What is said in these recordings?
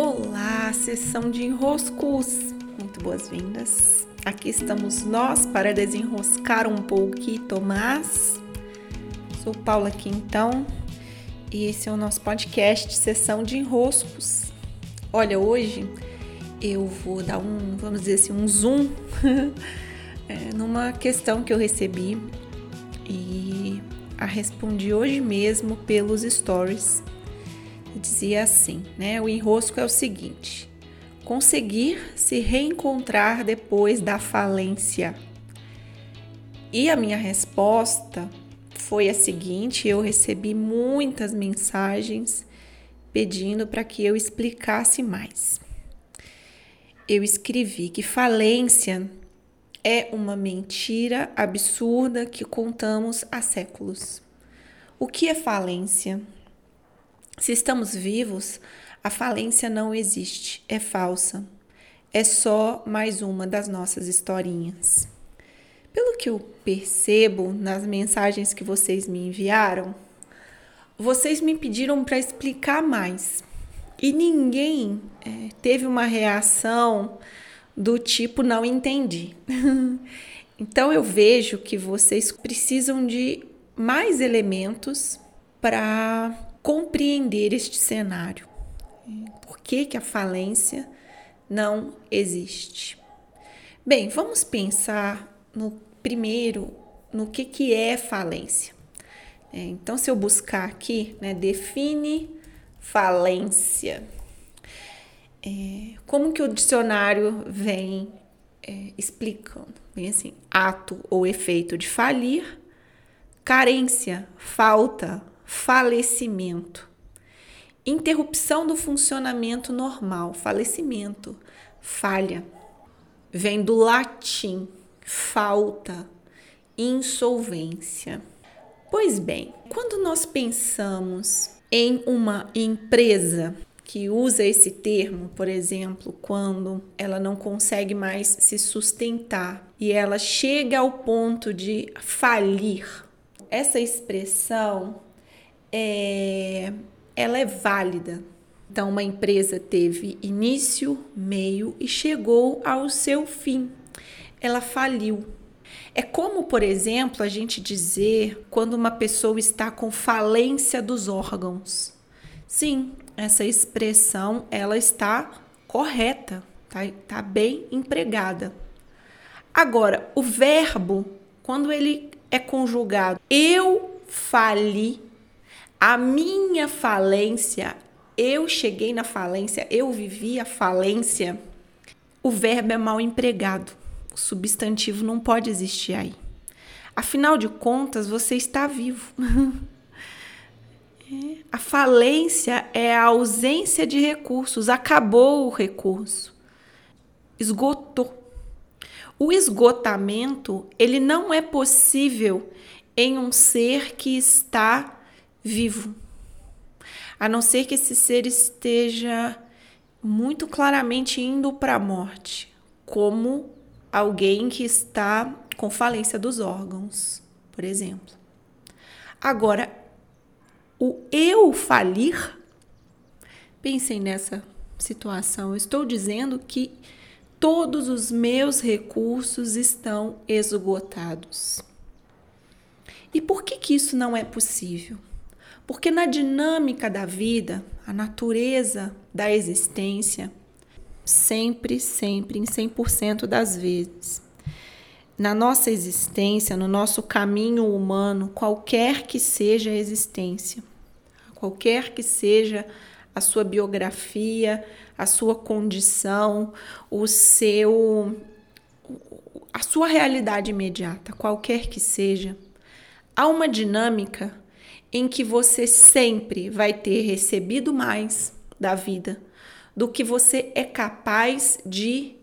Olá, sessão de enroscos. Muito boas-vindas. Aqui estamos nós para desenroscar um pouquinho mais. Sou Paula Quintão e esse é o nosso podcast Sessão de Enroscos. Olha, hoje eu vou dar um, vamos dizer assim, um zoom é, numa questão que eu recebi e a respondi hoje mesmo pelos stories dizia assim, né? O enrosco é o seguinte: conseguir se reencontrar depois da falência. E a minha resposta foi a seguinte: eu recebi muitas mensagens pedindo para que eu explicasse mais. Eu escrevi que falência é uma mentira absurda que contamos há séculos. O que é falência? Se estamos vivos, a falência não existe, é falsa. É só mais uma das nossas historinhas. Pelo que eu percebo nas mensagens que vocês me enviaram, vocês me pediram para explicar mais e ninguém é, teve uma reação do tipo não entendi. então eu vejo que vocês precisam de mais elementos para compreender este cenário. Por que, que a falência não existe? Bem, vamos pensar no primeiro no que, que é falência. É, então, se eu buscar aqui, né, define falência. É, como que o dicionário vem é, explicando? Vem assim: ato ou efeito de falir, carência, falta, falecimento. Interrupção do funcionamento normal, falecimento, falha. Vem do latim, falta, insolvência. Pois bem, quando nós pensamos em uma empresa que usa esse termo, por exemplo, quando ela não consegue mais se sustentar e ela chega ao ponto de falir. Essa expressão é, ela é válida. Então, uma empresa teve início, meio e chegou ao seu fim. Ela faliu. É como, por exemplo, a gente dizer quando uma pessoa está com falência dos órgãos. Sim, essa expressão ela está correta, tá, tá bem empregada. Agora, o verbo, quando ele é conjugado, eu fali, a minha falência, eu cheguei na falência, eu vivi a falência. O verbo é mal empregado. O substantivo não pode existir aí. Afinal de contas, você está vivo. É, a falência é a ausência de recursos, acabou o recurso, esgotou. O esgotamento, ele não é possível em um ser que está vivo. A não ser que esse ser esteja muito claramente indo para a morte, como alguém que está com falência dos órgãos, por exemplo. Agora, o eu falir, pensem nessa situação. Eu estou dizendo que todos os meus recursos estão esgotados. E por que, que isso não é possível? Porque na dinâmica da vida, a natureza da existência, sempre, sempre, em 100% das vezes, na nossa existência, no nosso caminho humano, qualquer que seja a existência, qualquer que seja a sua biografia, a sua condição, o seu a sua realidade imediata, qualquer que seja, há uma dinâmica em que você sempre vai ter recebido mais da vida do que você é capaz de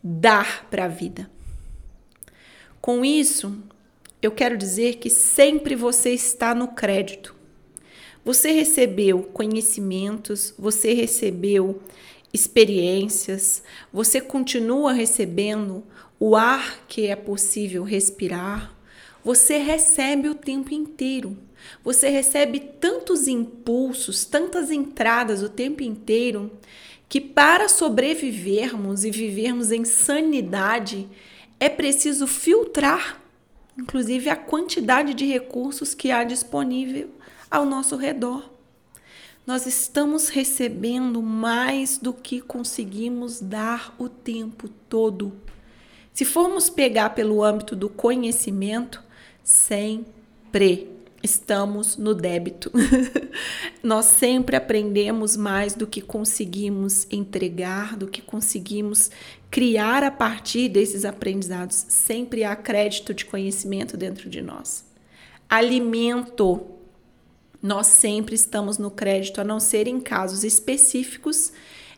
dar para a vida. Com isso, eu quero dizer que sempre você está no crédito. Você recebeu conhecimentos, você recebeu experiências, você continua recebendo o ar que é possível respirar, você recebe o tempo inteiro. Você recebe tantos impulsos, tantas entradas o tempo inteiro, que para sobrevivermos e vivermos em sanidade, é preciso filtrar, inclusive, a quantidade de recursos que há disponível ao nosso redor. Nós estamos recebendo mais do que conseguimos dar o tempo todo. Se formos pegar pelo âmbito do conhecimento, sempre estamos no débito. Nós sempre aprendemos mais do que conseguimos entregar, do que conseguimos criar a partir desses aprendizados. Sempre há crédito de conhecimento dentro de nós. Alimento. Nós sempre estamos no crédito, a não ser em casos específicos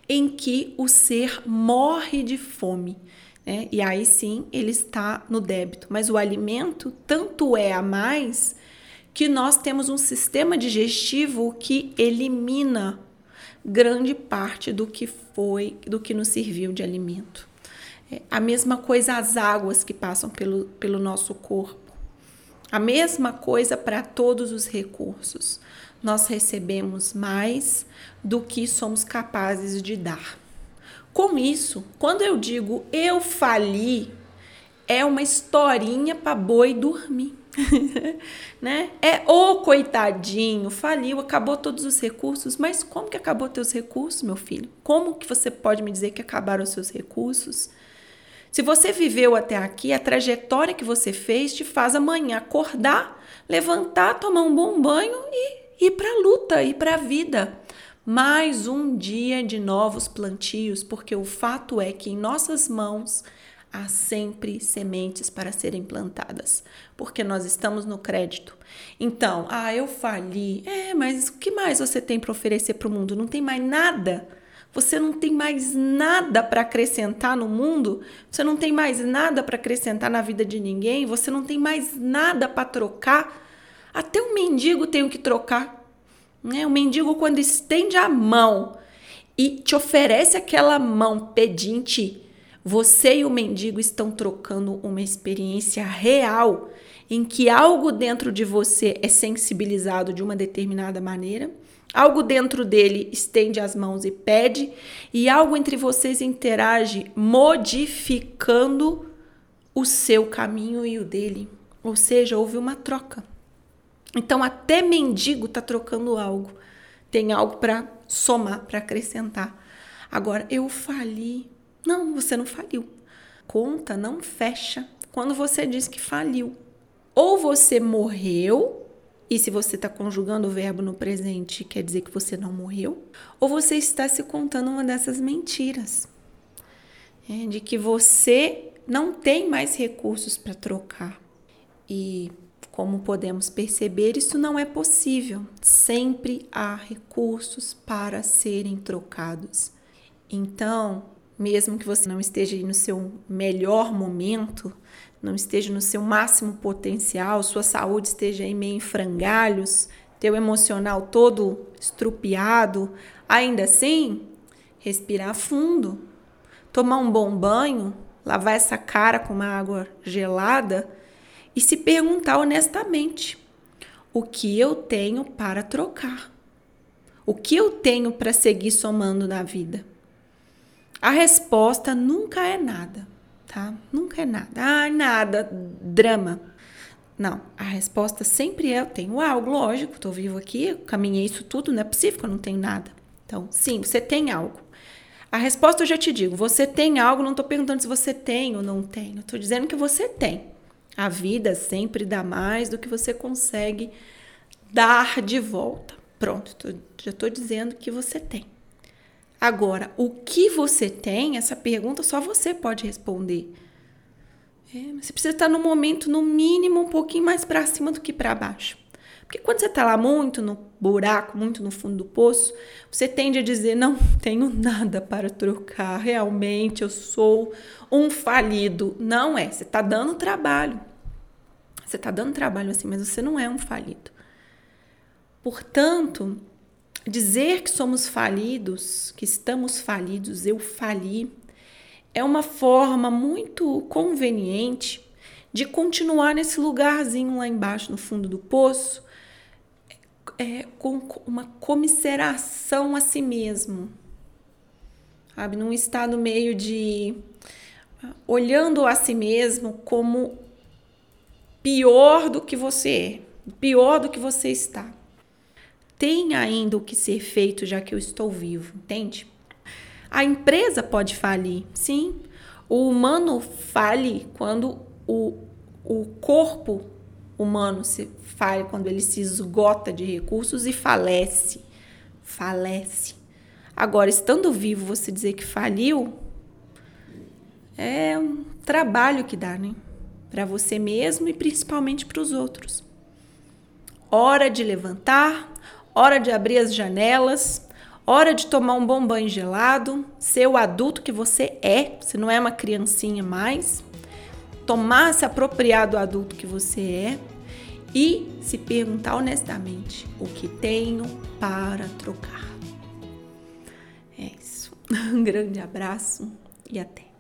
em que o ser morre de fome. Né? E aí sim ele está no débito. Mas o alimento tanto é a mais que nós temos um sistema digestivo que elimina grande parte do que foi, do que nos serviu de alimento. É, a mesma coisa as águas que passam pelo, pelo nosso corpo. A mesma coisa para todos os recursos. Nós recebemos mais do que somos capazes de dar. Com isso, quando eu digo eu fali, é uma historinha para boi dormir. né? É o coitadinho, faliu, acabou todos os recursos. Mas como que acabou teus recursos, meu filho? Como que você pode me dizer que acabaram os seus recursos? Se você viveu até aqui, a trajetória que você fez te faz amanhã acordar, levantar, tomar um bom banho e ir para a luta, ir para a vida. Mais um dia de novos plantios, porque o fato é que em nossas mãos há sempre sementes para serem plantadas, porque nós estamos no crédito. Então, ah, eu fali. É, mas o que mais você tem para oferecer para o mundo? Não tem mais nada. Você não tem mais nada para acrescentar no mundo, você não tem mais nada para acrescentar na vida de ninguém, você não tem mais nada para trocar. Até o mendigo tem o que trocar. Né? O mendigo, quando estende a mão e te oferece aquela mão pedinte, você e o mendigo estão trocando uma experiência real em que algo dentro de você é sensibilizado de uma determinada maneira, algo dentro dele estende as mãos e pede, e algo entre vocês interage modificando o seu caminho e o dele. Ou seja, houve uma troca. Então, até mendigo está trocando algo. Tem algo para somar, para acrescentar. Agora, eu fali, não, você não faliu. Conta não fecha quando você diz que faliu. Ou você morreu, e se você está conjugando o verbo no presente, quer dizer que você não morreu, ou você está se contando uma dessas mentiras. É, de que você não tem mais recursos para trocar. E como podemos perceber, isso não é possível. Sempre há recursos para serem trocados. Então, mesmo que você não esteja no seu melhor momento, não esteja no seu máximo potencial, sua saúde esteja aí meio em frangalhos, teu emocional todo estrupiado, ainda assim, respirar fundo, tomar um bom banho, lavar essa cara com uma água gelada e se perguntar honestamente: o que eu tenho para trocar? O que eu tenho para seguir somando na vida? A resposta nunca é nada, tá? Nunca é nada. Ah, nada, drama. Não, a resposta sempre é: eu tenho algo, lógico, estou vivo aqui, caminhei isso tudo, não é possível que eu não tenho nada. Então, sim, você tem algo. A resposta eu já te digo: você tem algo, não estou perguntando se você tem ou não tem, estou dizendo que você tem. A vida sempre dá mais do que você consegue dar de volta. Pronto, tô, já estou dizendo que você tem. Agora, o que você tem, essa pergunta só você pode responder. É, você precisa estar no momento, no mínimo, um pouquinho mais para cima do que para baixo. Porque quando você está lá muito no buraco, muito no fundo do poço, você tende a dizer: não tenho nada para trocar, realmente eu sou um falido. Não é, você está dando trabalho. Você está dando trabalho assim, mas você não é um falido. Portanto, Dizer que somos falidos, que estamos falidos, eu fali, é uma forma muito conveniente de continuar nesse lugarzinho lá embaixo no fundo do poço, é, com uma comisseração a si mesmo, sabe? Num estado meio de olhando a si mesmo como pior do que você é, pior do que você está. Tem ainda o que ser feito já que eu estou vivo, entende? A empresa pode falir, sim. O humano fale quando o, o corpo humano se falha, quando ele se esgota de recursos e falece. Falece. Agora, estando vivo, você dizer que faliu é um trabalho que dá, né? Para você mesmo e principalmente para os outros. Hora de levantar, hora de abrir as janelas, hora de tomar um bom banho gelado, ser o adulto que você é, você não é uma criancinha mais, tomar se apropriar do adulto que você é e se perguntar honestamente o que tenho para trocar. É isso. Um grande abraço e até.